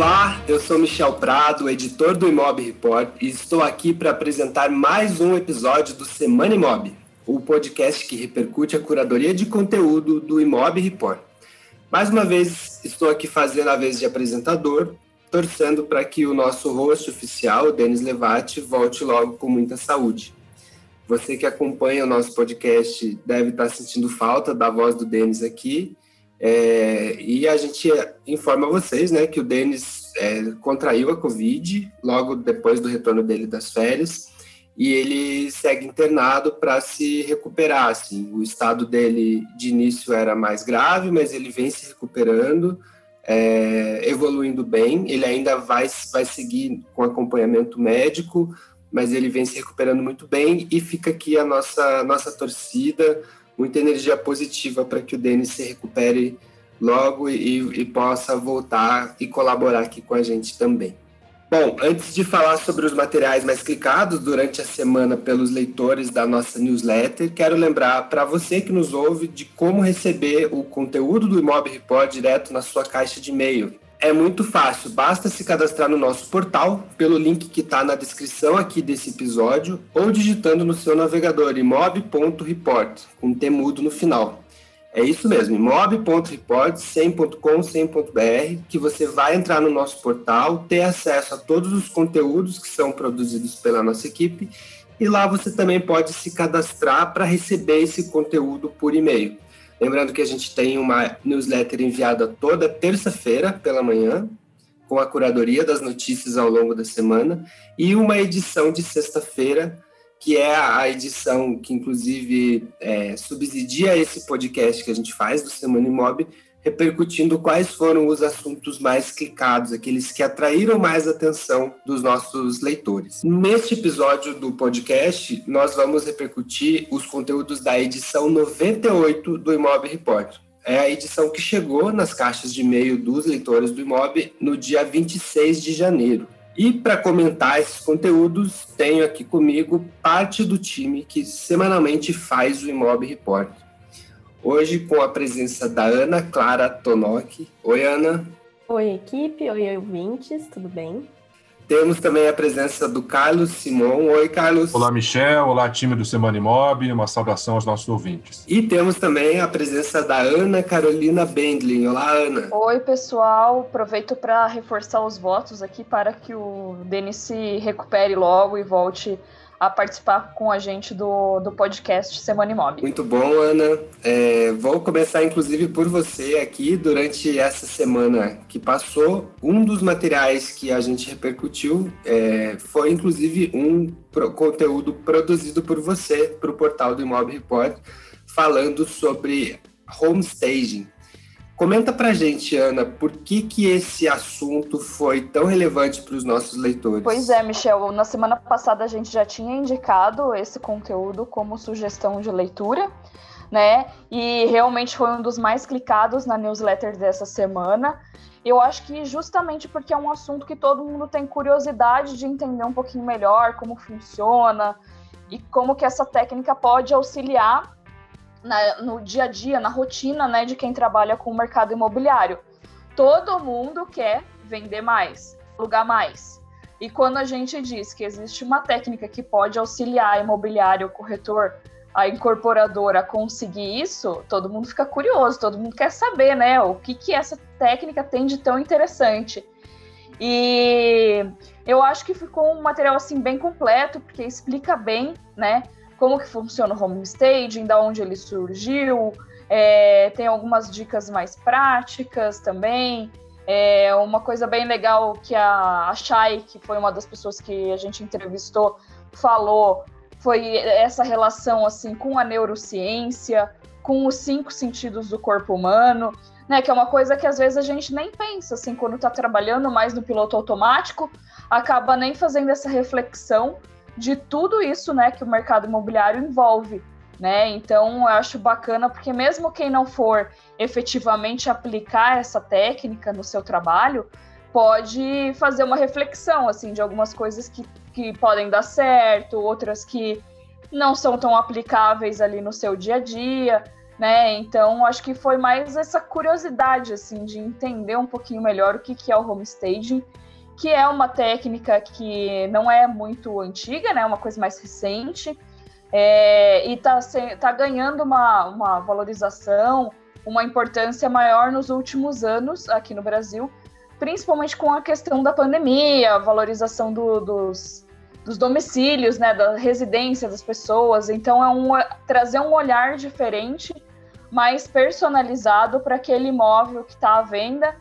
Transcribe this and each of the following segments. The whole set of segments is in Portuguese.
Olá, eu sou Michel Prado, editor do Imob Report, e estou aqui para apresentar mais um episódio do Semana Imob, o podcast que repercute a curadoria de conteúdo do Imob Report. Mais uma vez, estou aqui fazendo a vez de apresentador, torcendo para que o nosso host oficial, Denis Levati, volte logo com muita saúde. Você que acompanha o nosso podcast deve estar sentindo falta da voz do Denis aqui, é, e a gente informa vocês né, que o Denis é, contraiu a Covid logo depois do retorno dele das férias e ele segue internado para se recuperar. Assim. O estado dele de início era mais grave, mas ele vem se recuperando, é, evoluindo bem. Ele ainda vai, vai seguir com acompanhamento médico, mas ele vem se recuperando muito bem e fica aqui a nossa, nossa torcida muita energia positiva para que o Denis se recupere logo e, e, possa voltar e colaborar aqui com a gente também. Bom, antes de falar sobre os materiais mais clicados durante a semana pelos leitores da nossa newsletter, quero lembrar para você que nos ouve de como receber o conteúdo do Imob Report direto na sua caixa de e-mail. É muito fácil, basta se cadastrar no nosso portal pelo link que está na descrição aqui desse episódio ou digitando no seu navegador imob.report, com temudo no final. É isso mesmo, imob.report, 100.com, 100.br, que você vai entrar no nosso portal, ter acesso a todos os conteúdos que são produzidos pela nossa equipe e lá você também pode se cadastrar para receber esse conteúdo por e-mail. Lembrando que a gente tem uma newsletter enviada toda terça-feira pela manhã, com a curadoria das notícias ao longo da semana, e uma edição de sexta-feira, que é a edição que, inclusive, é, subsidia esse podcast que a gente faz do Semana Imob, repercutindo quais foram os assuntos mais clicados, aqueles que atraíram mais atenção dos nossos leitores. Neste episódio do podcast, nós vamos repercutir os conteúdos da edição 98 do Imob Report. É a edição que chegou nas caixas de e-mail dos leitores do Imob no dia 26 de janeiro. E para comentar esses conteúdos, tenho aqui comigo parte do time que semanalmente faz o Imob Report. Hoje com a presença da Ana Clara Tonoki. Oi, Ana. Oi, equipe. Oi, ouvintes. Tudo bem? Temos também a presença do Carlos Simon. Oi, Carlos. Olá, Michel. Olá, time do Semana Imob. Uma saudação aos nossos ouvintes. E temos também a presença da Ana Carolina Bendlin. Olá, Ana. Oi, pessoal. Aproveito para reforçar os votos aqui para que o Denis se recupere logo e volte a participar com a gente do, do podcast Semana Imob. Muito bom, Ana. É, vou começar, inclusive, por você aqui. Durante essa semana que passou, um dos materiais que a gente repercutiu é, foi, inclusive, um pro, conteúdo produzido por você para o portal do Imob Report, falando sobre homestaging. Comenta pra gente, Ana, por que, que esse assunto foi tão relevante para os nossos leitores? Pois é, Michel, na semana passada a gente já tinha indicado esse conteúdo como sugestão de leitura, né? E realmente foi um dos mais clicados na newsletter dessa semana. Eu acho que justamente porque é um assunto que todo mundo tem curiosidade de entender um pouquinho melhor como funciona e como que essa técnica pode auxiliar na, no dia a dia, na rotina né, de quem trabalha com o mercado imobiliário. Todo mundo quer vender mais, alugar mais. E quando a gente diz que existe uma técnica que pode auxiliar a imobiliária, o corretor, a incorporadora a conseguir isso, todo mundo fica curioso, todo mundo quer saber, né? O que, que essa técnica tem de tão interessante. E eu acho que ficou um material assim bem completo, porque explica bem, né? Como que funciona o homestaging, da onde ele surgiu, é, tem algumas dicas mais práticas também. É, uma coisa bem legal que a, a Shai, que foi uma das pessoas que a gente entrevistou, falou foi essa relação assim com a neurociência, com os cinco sentidos do corpo humano, né? Que é uma coisa que às vezes a gente nem pensa assim quando está trabalhando mais no piloto automático, acaba nem fazendo essa reflexão de tudo isso, né, que o mercado imobiliário envolve, né? Então, eu acho bacana porque mesmo quem não for efetivamente aplicar essa técnica no seu trabalho, pode fazer uma reflexão assim de algumas coisas que, que podem dar certo, outras que não são tão aplicáveis ali no seu dia a dia. né? Então, acho que foi mais essa curiosidade, assim, de entender um pouquinho melhor o que, que é o homestaging, que é uma técnica que não é muito antiga, né? Uma coisa mais recente, é, e está tá ganhando uma, uma valorização, uma importância maior nos últimos anos aqui no Brasil, principalmente com a questão da pandemia, a valorização do, dos, dos domicílios, né, da residência das pessoas. Então, é um, trazer um olhar diferente mais personalizado para aquele imóvel que está à venda,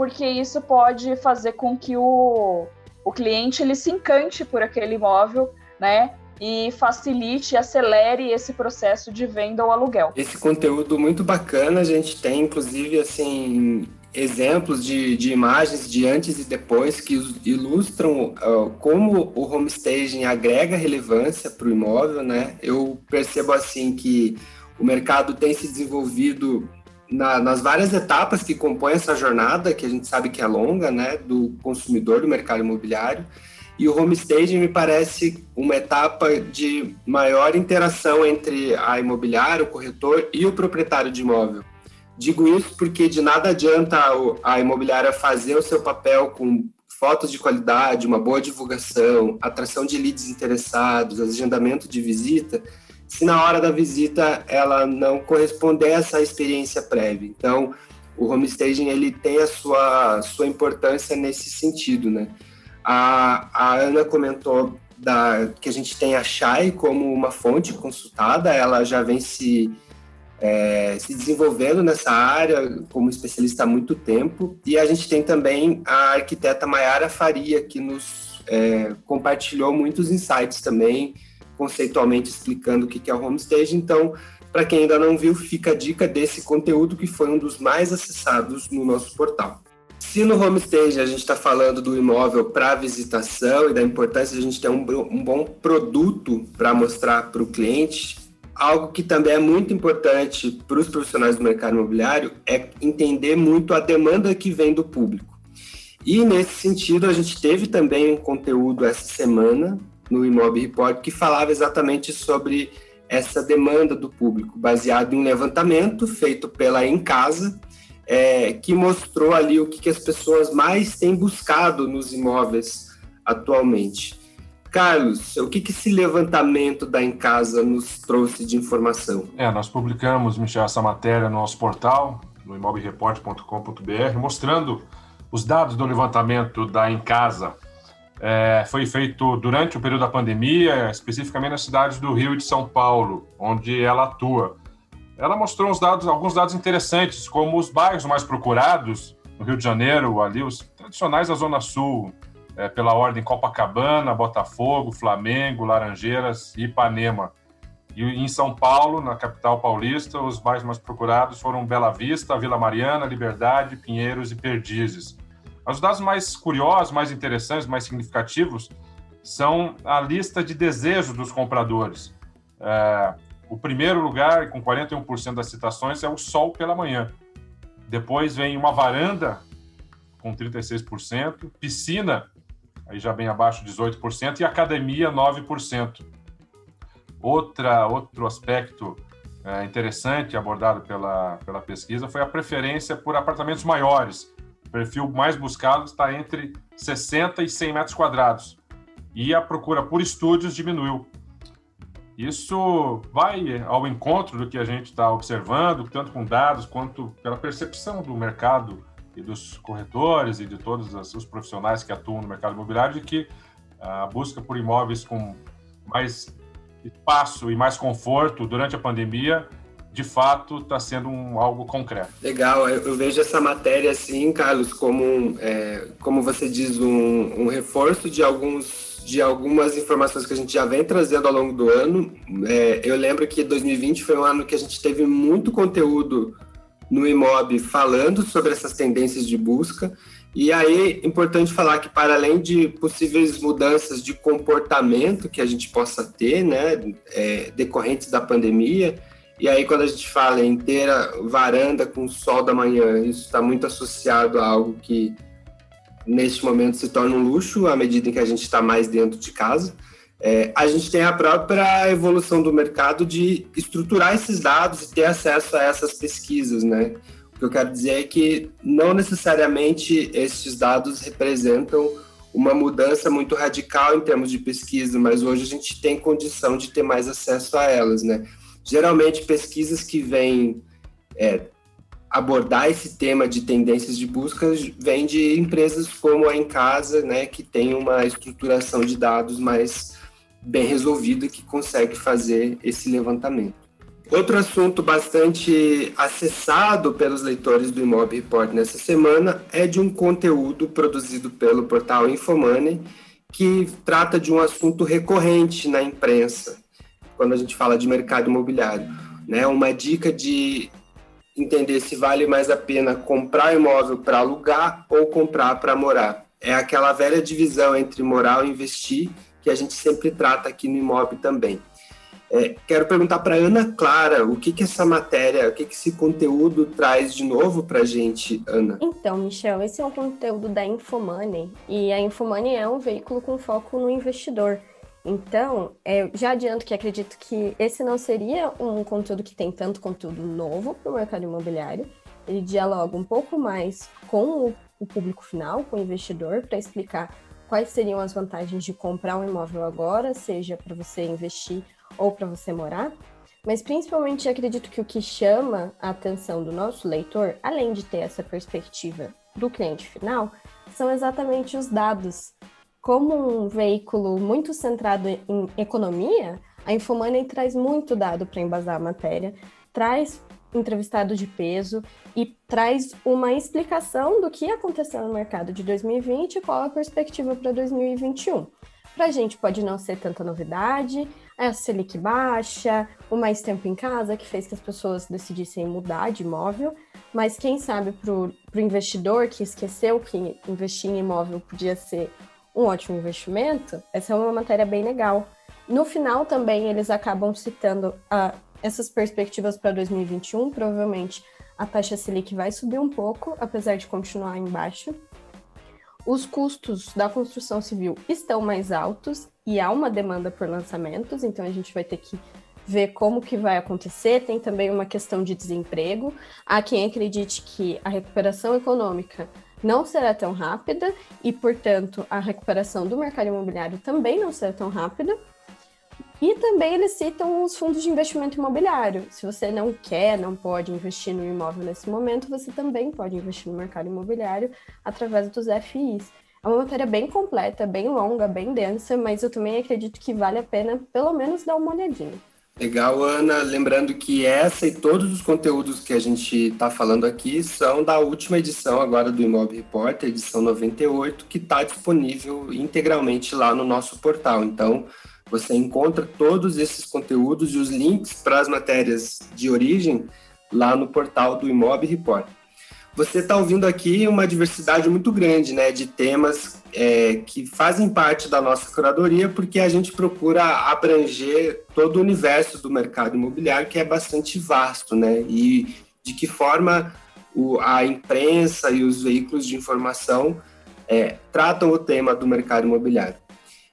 porque isso pode fazer com que o, o cliente ele se encante por aquele imóvel, né? E facilite, acelere esse processo de venda ou aluguel. Esse conteúdo muito bacana, a gente tem inclusive assim exemplos de, de imagens de antes e depois que ilustram uh, como o homestaging agrega relevância para o imóvel, né? Eu percebo assim que o mercado tem se desenvolvido na, nas várias etapas que compõem essa jornada, que a gente sabe que é longa, né, do consumidor do mercado imobiliário. E o homestaging me parece uma etapa de maior interação entre a imobiliária, o corretor e o proprietário de imóvel. Digo isso porque de nada adianta a imobiliária fazer o seu papel com fotos de qualidade, uma boa divulgação, atração de leads interessados, agendamento de visita, se na hora da visita ela não corresponder a essa experiência prévia. Então, o homestaging ele tem a sua, sua importância nesse sentido, né? A, a Ana comentou da, que a gente tem a Shai como uma fonte consultada, ela já vem se, é, se desenvolvendo nessa área como especialista há muito tempo, e a gente tem também a arquiteta Mayara Faria, que nos é, compartilhou muitos insights também, conceitualmente explicando o que é o homestage. Então, para quem ainda não viu, fica a dica desse conteúdo que foi um dos mais acessados no nosso portal. Se no homestage a gente está falando do imóvel para visitação e da importância de a gente ter um, um bom produto para mostrar para o cliente, algo que também é muito importante para os profissionais do mercado imobiliário é entender muito a demanda que vem do público. E nesse sentido, a gente teve também um conteúdo essa semana no Imob Report que falava exatamente sobre essa demanda do público, baseado em um levantamento feito pela Em Casa, é, que mostrou ali o que, que as pessoas mais têm buscado nos imóveis atualmente. Carlos, o que, que esse levantamento da Em Casa nos trouxe de informação? É, nós publicamos, Michel, essa matéria no nosso portal, no imobreport.com.br, mostrando os dados do levantamento da Em Casa é, foi feito durante o período da pandemia, especificamente nas cidades do Rio e de São Paulo, onde ela atua. Ela mostrou dados, alguns dados interessantes, como os bairros mais procurados no Rio de Janeiro, ali os tradicionais da Zona Sul, é, pela ordem Copacabana, Botafogo, Flamengo, Laranjeiras e Ipanema. E em São Paulo, na capital paulista, os bairros mais procurados foram Bela Vista, Vila Mariana, Liberdade, Pinheiros e Perdizes. Os dados mais curiosos, mais interessantes, mais significativos são a lista de desejos dos compradores. É, o primeiro lugar, com 41% das citações, é o sol pela manhã. Depois vem uma varanda, com 36%, piscina, aí já bem abaixo, 18%, e academia, 9%. Outra, outro aspecto é, interessante abordado pela, pela pesquisa foi a preferência por apartamentos maiores, o perfil mais buscado está entre 60 e 100 metros quadrados. E a procura por estúdios diminuiu. Isso vai ao encontro do que a gente está observando, tanto com dados quanto pela percepção do mercado e dos corretores e de todos os profissionais que atuam no mercado imobiliário, de que a busca por imóveis com mais espaço e mais conforto durante a pandemia de fato está sendo um, algo concreto. Legal, eu, eu, vejo essa matéria assim, Carlos, como, é, como você diz, um, um, reforço de alguns de algumas informações que a gente já vem trazendo ao longo do ano. É, eu lembro que 2020 foi um ano que a gente teve muito conteúdo no Imob falando sobre essas tendências de busca. E aí, importante falar que, para além de possíveis mudanças de comportamento que a gente possa ter, né, é, decorrentes da pandemia, e aí, quando a gente fala em ter a varanda com o sol da manhã, isso está muito associado a algo que, neste momento, se torna um luxo à medida em que a gente está mais dentro de casa. É, a gente tem a própria evolução do mercado de estruturar esses dados e ter acesso a essas pesquisas, né? O que eu quero dizer é que não necessariamente esses dados representam uma mudança muito radical em termos de pesquisa, mas hoje a gente tem condição de ter mais acesso a elas, né? Geralmente pesquisas que vêm é, abordar esse tema de tendências de busca vêm de empresas como a Em Casa, né, que tem uma estruturação de dados mais bem resolvida que consegue fazer esse levantamento. Outro assunto bastante acessado pelos leitores do Imob Report nessa semana é de um conteúdo produzido pelo portal Infomoney que trata de um assunto recorrente na imprensa quando a gente fala de mercado imobiliário, né? Uma dica de entender se vale mais a pena comprar imóvel para alugar ou comprar para morar. É aquela velha divisão entre morar ou investir que a gente sempre trata aqui no imóvel também. É, quero perguntar para Ana Clara o que, que essa matéria, o que, que esse conteúdo traz de novo para a gente, Ana? Então, Michel, esse é um conteúdo da Infomoney e a Infomoney é um veículo com foco no investidor. Então, é, já adianto que acredito que esse não seria um conteúdo que tem tanto conteúdo novo para o mercado imobiliário. Ele dialoga um pouco mais com o, o público final, com o investidor, para explicar quais seriam as vantagens de comprar um imóvel agora, seja para você investir ou para você morar. Mas principalmente acredito que o que chama a atenção do nosso leitor, além de ter essa perspectiva do cliente final, são exatamente os dados. Como um veículo muito centrado em economia, a Infomoney traz muito dado para embasar a matéria, traz entrevistado de peso e traz uma explicação do que aconteceu no mercado de 2020 e qual a perspectiva para 2021. Para a gente pode não ser tanta novidade, a Selic baixa, o mais tempo em casa que fez que as pessoas decidissem mudar de imóvel, mas quem sabe para o investidor que esqueceu que investir em imóvel podia ser um ótimo investimento, essa é uma matéria bem legal. No final também eles acabam citando a essas perspectivas para 2021, provavelmente a taxa Selic vai subir um pouco, apesar de continuar embaixo. Os custos da construção civil estão mais altos e há uma demanda por lançamentos, então a gente vai ter que ver como que vai acontecer. Tem também uma questão de desemprego. Há quem acredite que a recuperação econômica não será tão rápida e, portanto, a recuperação do mercado imobiliário também não será tão rápida. E também eles citam os fundos de investimento imobiliário. Se você não quer, não pode investir no imóvel nesse momento, você também pode investir no mercado imobiliário através dos FIs. É uma matéria bem completa, bem longa, bem densa, mas eu também acredito que vale a pena pelo menos dar uma olhadinha. Legal, Ana. Lembrando que essa e todos os conteúdos que a gente está falando aqui são da última edição agora do Imob Report, edição 98, que está disponível integralmente lá no nosso portal. Então, você encontra todos esses conteúdos e os links para as matérias de origem lá no portal do Imob Report. Você está ouvindo aqui uma diversidade muito grande né, de temas é, que fazem parte da nossa curadoria, porque a gente procura abranger todo o universo do mercado imobiliário, que é bastante vasto, né? E de que forma o, a imprensa e os veículos de informação é, tratam o tema do mercado imobiliário.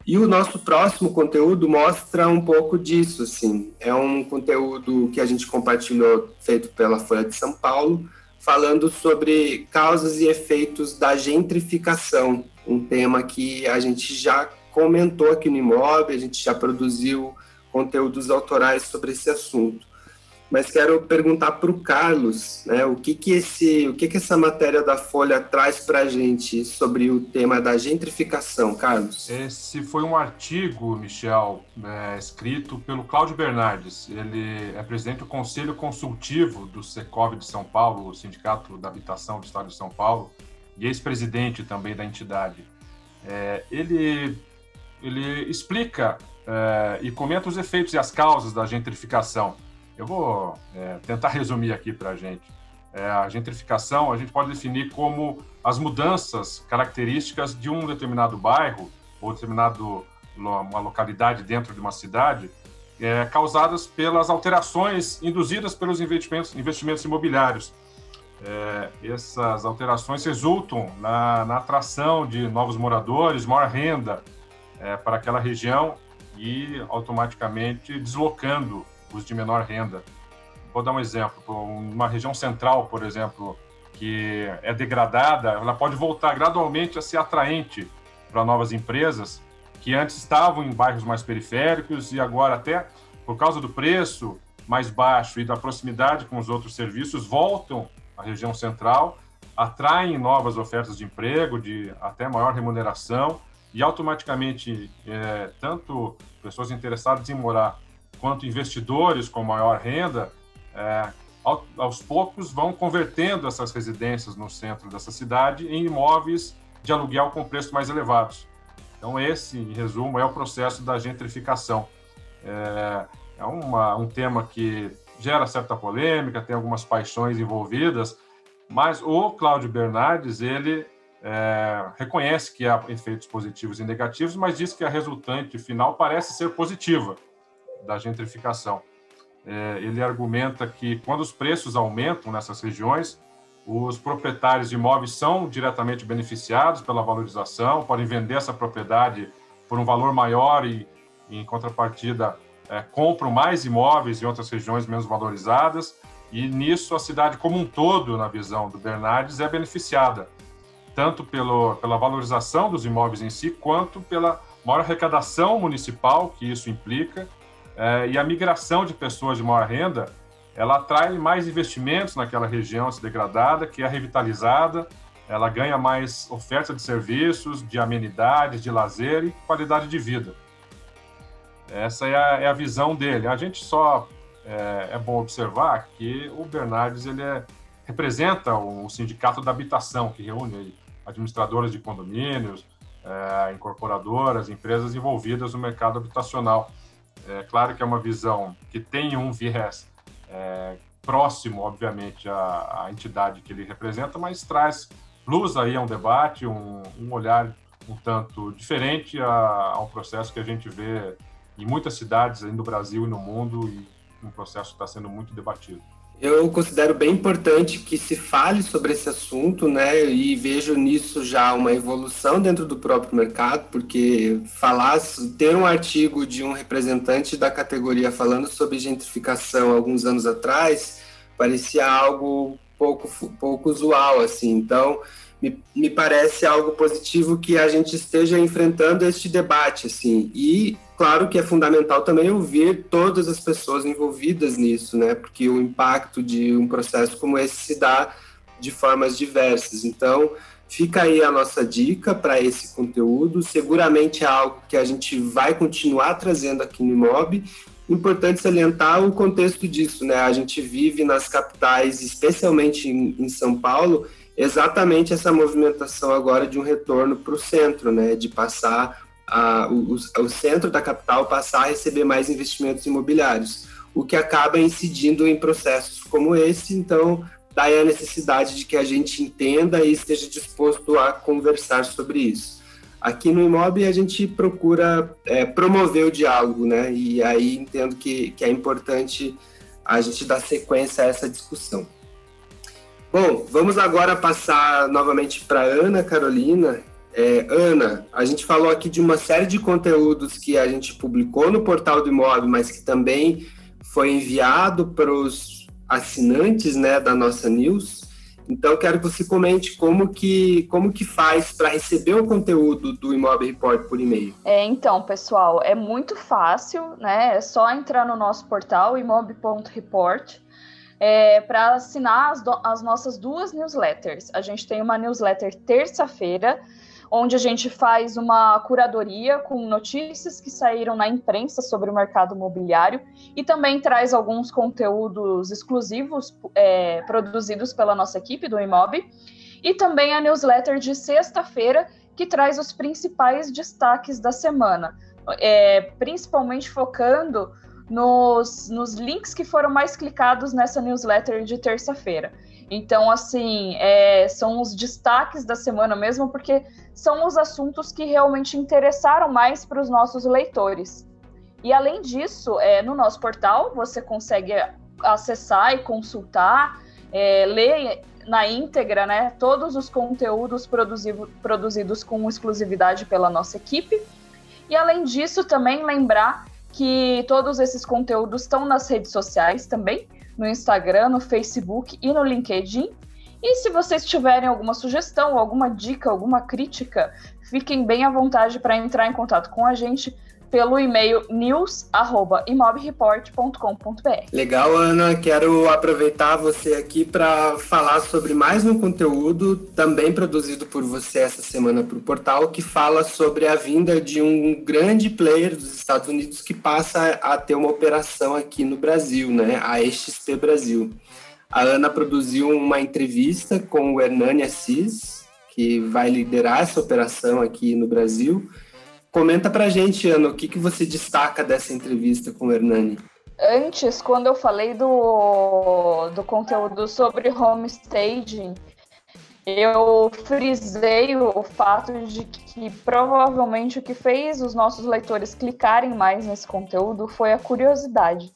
E o nosso próximo conteúdo mostra um pouco disso, assim. É um conteúdo que a gente compartilhou, feito pela Folha de São Paulo, falando sobre causas e efeitos da gentrificação, um tema que a gente já comentou aqui no Imóvel, a gente já produziu conteúdos autorais sobre esse assunto mas quero perguntar para o Carlos, né, o que que esse, o que que essa matéria da Folha traz para a gente sobre o tema da gentrificação, Carlos? Esse foi um artigo, Michel, é, escrito pelo Cláudio Bernardes. Ele é presidente do Conselho Consultivo do Secov de São Paulo, o Sindicato da Habitação do Estado de São Paulo, e ex-presidente também da entidade. É, ele ele explica é, e comenta os efeitos e as causas da gentrificação. Eu vou é, tentar resumir aqui para a gente. É, a gentrificação a gente pode definir como as mudanças características de um determinado bairro ou determinado uma localidade dentro de uma cidade é, causadas pelas alterações induzidas pelos investimentos, investimentos imobiliários. É, essas alterações resultam na, na, atração de novos moradores, maior renda é, para aquela região e automaticamente deslocando os de menor renda. Vou dar um exemplo: uma região central, por exemplo, que é degradada, ela pode voltar gradualmente a ser atraente para novas empresas que antes estavam em bairros mais periféricos e agora até por causa do preço mais baixo e da proximidade com os outros serviços voltam à região central, atraem novas ofertas de emprego de até maior remuneração e automaticamente é, tanto pessoas interessadas em morar quanto investidores com maior renda é, aos poucos vão convertendo essas residências no centro dessa cidade em imóveis de aluguel com preços mais elevados. Então, esse, em resumo, é o processo da gentrificação. É, é uma, um tema que gera certa polêmica, tem algumas paixões envolvidas, mas o Cláudio Bernardes, ele é, reconhece que há efeitos positivos e negativos, mas diz que a resultante final parece ser positiva da gentrificação. É, ele argumenta que quando os preços aumentam nessas regiões, os proprietários de imóveis são diretamente beneficiados pela valorização, podem vender essa propriedade por um valor maior e, em contrapartida, é, compram mais imóveis em outras regiões menos valorizadas. E nisso a cidade como um todo, na visão do Bernardes, é beneficiada, tanto pelo, pela valorização dos imóveis em si, quanto pela maior arrecadação municipal que isso implica é, e a migração de pessoas de maior renda, ela atrai mais investimentos naquela região se degradada, que é revitalizada, ela ganha mais oferta de serviços, de amenidades, de lazer e qualidade de vida. Essa é a, é a visão dele. A gente só é, é, bom observar que o Bernardes ele é, representa o, sindicato da habitação, que reúne administradoras de condomínios, é, incorporadoras, empresas envolvidas no mercado habitacional. É claro que é uma visão que tem um viés é, próximo, obviamente, à, à, entidade que ele representa, mas traz luz aí a um debate, um, um olhar um tanto diferente a, a, um processo que a gente vê em muitas cidades aí no Brasil e no mundo e um processo que está sendo muito debatido. Eu considero bem importante que se fale sobre esse assunto, né? E vejo nisso já uma evolução dentro do próprio mercado, porque falar, ter um artigo de um representante da categoria falando sobre gentrificação alguns anos atrás parecia algo pouco, pouco usual, assim. Então, me, me parece algo positivo que a gente esteja enfrentando este debate, assim. E claro que é fundamental também ouvir todas as pessoas envolvidas nisso, né? Porque o impacto de um processo como esse se dá de formas diversas. Então, fica aí a nossa dica para esse conteúdo. Seguramente é algo que a gente vai continuar trazendo aqui no IMOB. Importante salientar o contexto disso, né? A gente vive nas capitais, especialmente em, em São Paulo, exatamente essa movimentação agora de um retorno para o centro, né? De passar a, o, o centro da capital passar a receber mais investimentos imobiliários, o que acaba incidindo em processos como esse. Então, daí a necessidade de que a gente entenda e esteja disposto a conversar sobre isso. Aqui no Imob a gente procura é, promover o diálogo, né? E aí entendo que, que é importante a gente dar sequência a essa discussão. Bom, vamos agora passar novamente para Ana Carolina, é, Ana, a gente falou aqui de uma série de conteúdos que a gente publicou no portal do imóvel, mas que também foi enviado para os assinantes né, da nossa news. Então, quero que você comente como que, como que faz para receber o conteúdo do Imóvel Report por e-mail. É, então, pessoal, é muito fácil, né? É só entrar no nosso portal, imob.report, é, para assinar as, as nossas duas newsletters. A gente tem uma newsletter terça-feira, onde a gente faz uma curadoria com notícias que saíram na imprensa sobre o mercado imobiliário e também traz alguns conteúdos exclusivos é, produzidos pela nossa equipe do Imob. E também a newsletter de sexta-feira, que traz os principais destaques da semana, é, principalmente focando nos, nos links que foram mais clicados nessa newsletter de terça-feira. Então, assim, é, são os destaques da semana mesmo, porque são os assuntos que realmente interessaram mais para os nossos leitores. E além disso, é, no nosso portal você consegue acessar e consultar, é, ler na íntegra, né, todos os conteúdos produzido, produzidos com exclusividade pela nossa equipe. E além disso, também lembrar que todos esses conteúdos estão nas redes sociais também, no Instagram, no Facebook e no LinkedIn. E se vocês tiverem alguma sugestão, alguma dica, alguma crítica, fiquem bem à vontade para entrar em contato com a gente pelo e-mail news@imobreport.com.br. Legal, Ana. Quero aproveitar você aqui para falar sobre mais um conteúdo também produzido por você essa semana para o portal, que fala sobre a vinda de um grande player dos Estados Unidos que passa a ter uma operação aqui no Brasil, né? A XP Brasil. A Ana produziu uma entrevista com o Hernani Assis, que vai liderar essa operação aqui no Brasil Comenta pra gente, Ana, o que, que você destaca dessa entrevista com o Hernani? Antes, quando eu falei do, do conteúdo sobre homestaging, eu frisei o fato de que provavelmente o que fez os nossos leitores clicarem mais nesse conteúdo foi a curiosidade.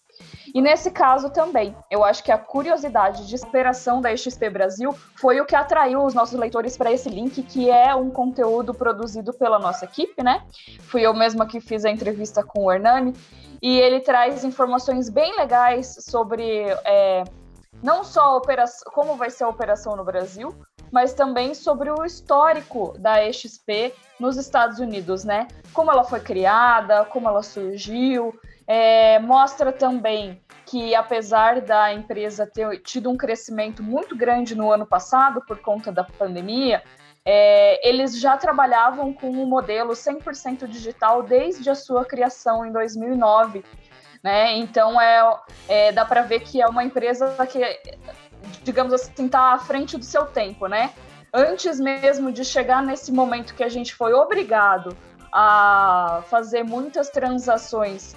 E nesse caso também, eu acho que a curiosidade de operação da XP Brasil foi o que atraiu os nossos leitores para esse link, que é um conteúdo produzido pela nossa equipe, né? Fui eu mesma que fiz a entrevista com o Hernani, e ele traz informações bem legais sobre é, não só operação, como vai ser a operação no Brasil, mas também sobre o histórico da XP nos Estados Unidos, né? Como ela foi criada, como ela surgiu, é, mostra também que, apesar da empresa ter tido um crescimento muito grande no ano passado por conta da pandemia, é, eles já trabalhavam com um modelo 100% digital desde a sua criação em 2009. Né? Então, é, é dá para ver que é uma empresa que, digamos assim, está à frente do seu tempo. Né? Antes mesmo de chegar nesse momento que a gente foi obrigado a fazer muitas transações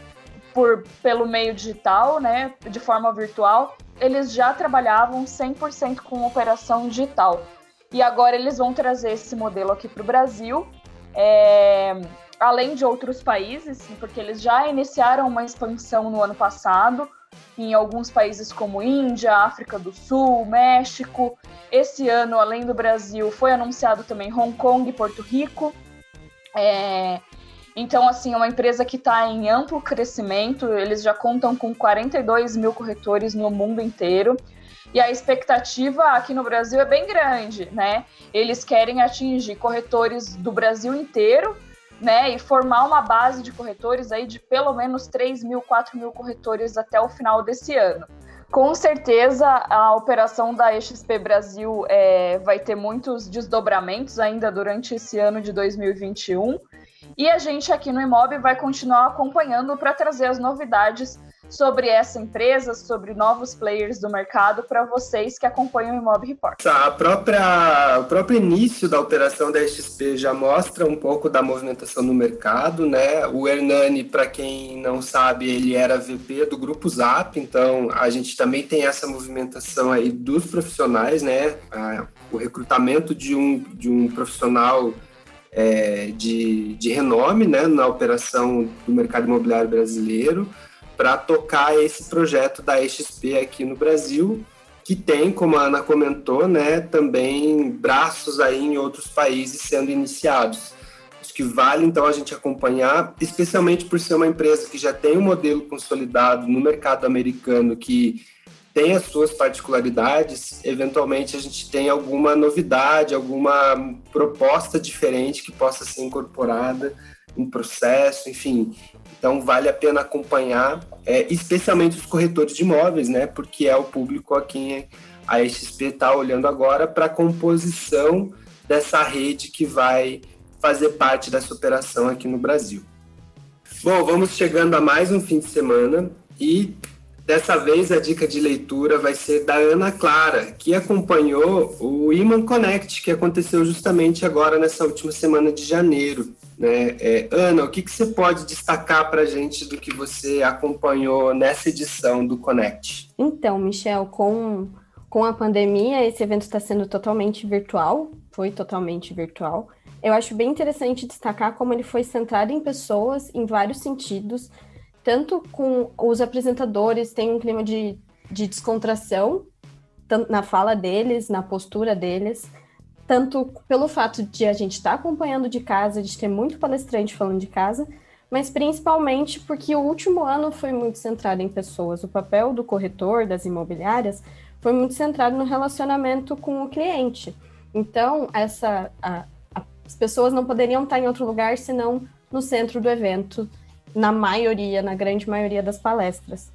por, pelo meio digital, né, de forma virtual, eles já trabalhavam 100% com operação digital. E agora eles vão trazer esse modelo aqui para o Brasil, é, além de outros países, porque eles já iniciaram uma expansão no ano passado, em alguns países como Índia, África do Sul, México. Esse ano, além do Brasil, foi anunciado também Hong Kong e Porto Rico. É, então, assim, é uma empresa que está em amplo crescimento, eles já contam com 42 mil corretores no mundo inteiro. E a expectativa aqui no Brasil é bem grande, né? Eles querem atingir corretores do Brasil inteiro, né? E formar uma base de corretores aí de pelo menos 3 mil, 4 mil corretores até o final desse ano. Com certeza, a operação da XP Brasil é, vai ter muitos desdobramentos ainda durante esse ano de 2021. E a gente aqui no Imob vai continuar acompanhando para trazer as novidades sobre essa empresa, sobre novos players do mercado para vocês que acompanham o Imob Report. A própria, o próprio início da operação da XP já mostra um pouco da movimentação no mercado, né? O Hernani, para quem não sabe, ele era VP do Grupo Zap, então a gente também tem essa movimentação aí dos profissionais, né? O recrutamento de um, de um profissional é, de, de renome né, na operação do mercado imobiliário brasileiro para tocar esse projeto da XP aqui no Brasil, que tem, como a Ana comentou, né, também braços aí em outros países sendo iniciados. Acho que vale então a gente acompanhar, especialmente por ser uma empresa que já tem um modelo consolidado no mercado americano que tem as suas particularidades, eventualmente a gente tem alguma novidade, alguma proposta diferente que possa ser incorporada em processo, enfim. Então vale a pena acompanhar, é, especialmente os corretores de imóveis, né? Porque é o público a quem a XP está olhando agora para a composição dessa rede que vai fazer parte dessa operação aqui no Brasil. Bom, vamos chegando a mais um fim de semana e Dessa vez a dica de leitura vai ser da Ana Clara, que acompanhou o Iman Connect, que aconteceu justamente agora nessa última semana de janeiro. Né? É, Ana, o que, que você pode destacar para a gente do que você acompanhou nessa edição do Connect? Então, Michel, com, com a pandemia, esse evento está sendo totalmente virtual, foi totalmente virtual. Eu acho bem interessante destacar como ele foi centrado em pessoas em vários sentidos, tanto com os apresentadores, tem um clima de, de descontração na fala deles, na postura deles, tanto pelo fato de a gente estar tá acompanhando de casa, de ter muito palestrante falando de casa, mas principalmente porque o último ano foi muito centrado em pessoas. O papel do corretor, das imobiliárias, foi muito centrado no relacionamento com o cliente. Então, essa, a, a, as pessoas não poderiam estar em outro lugar senão no centro do evento, na maioria, na grande maioria das palestras.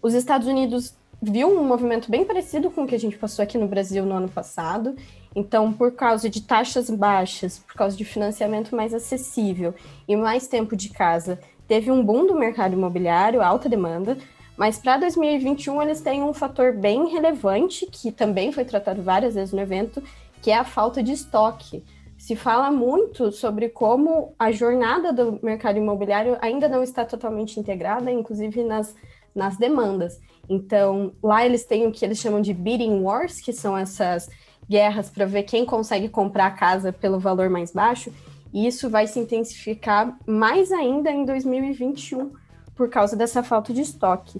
Os Estados Unidos viu um movimento bem parecido com o que a gente passou aqui no Brasil no ano passado. Então, por causa de taxas baixas, por causa de financiamento mais acessível e mais tempo de casa, teve um boom do mercado imobiliário, alta demanda. Mas para 2021 eles têm um fator bem relevante que também foi tratado várias vezes no evento, que é a falta de estoque. Se fala muito sobre como a jornada do mercado imobiliário ainda não está totalmente integrada, inclusive nas, nas demandas. Então, lá eles têm o que eles chamam de bidding wars, que são essas guerras para ver quem consegue comprar a casa pelo valor mais baixo, e isso vai se intensificar mais ainda em 2021 por causa dessa falta de estoque.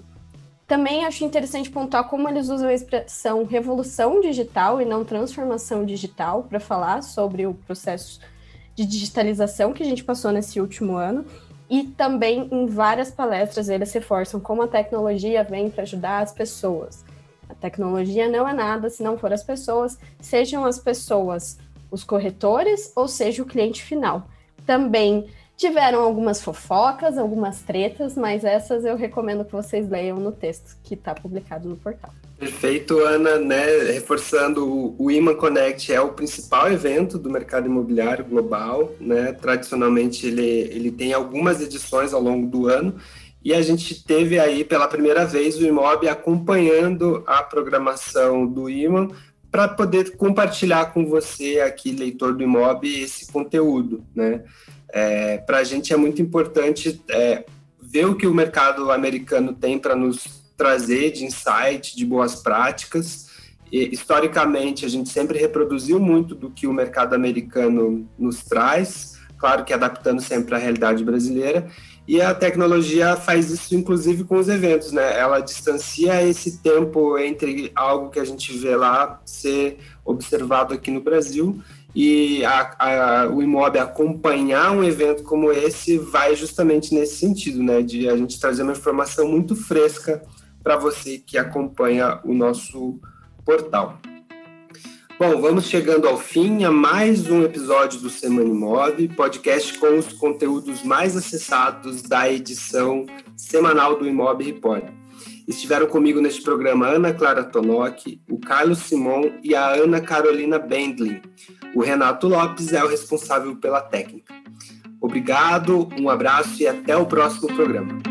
Também acho interessante pontuar como eles usam a expressão revolução digital e não transformação digital para falar sobre o processo de digitalização que a gente passou nesse último ano e também em várias palestras eles reforçam como a tecnologia vem para ajudar as pessoas. A tecnologia não é nada se não for as pessoas, sejam as pessoas os corretores ou seja o cliente final. Também tiveram algumas fofocas, algumas tretas, mas essas eu recomendo que vocês leiam no texto que está publicado no portal. Perfeito, Ana, né? Reforçando, o Iman Connect é o principal evento do mercado imobiliário global, né? Tradicionalmente ele, ele tem algumas edições ao longo do ano e a gente teve aí pela primeira vez o Imob acompanhando a programação do Iman para poder compartilhar com você aqui, leitor do Imob, esse conteúdo, né? É, para a gente é muito importante é, ver o que o mercado americano tem para nos trazer de insight, de boas práticas. E, historicamente, a gente sempre reproduziu muito do que o mercado americano nos traz, claro que adaptando sempre à realidade brasileira. E a tecnologia faz isso, inclusive, com os eventos, né? Ela distancia esse tempo entre algo que a gente vê lá ser observado aqui no Brasil e a, a, o Imob acompanhar um evento como esse vai justamente nesse sentido, né? De a gente trazer uma informação muito fresca para você que acompanha o nosso portal. Bom, vamos chegando ao fim a mais um episódio do Semana Imob, podcast com os conteúdos mais acessados da edição semanal do Imob Report. Estiveram comigo neste programa Ana Clara Tonoc, o Carlos Simon e a Ana Carolina Bendlin. O Renato Lopes é o responsável pela técnica. Obrigado, um abraço e até o próximo programa.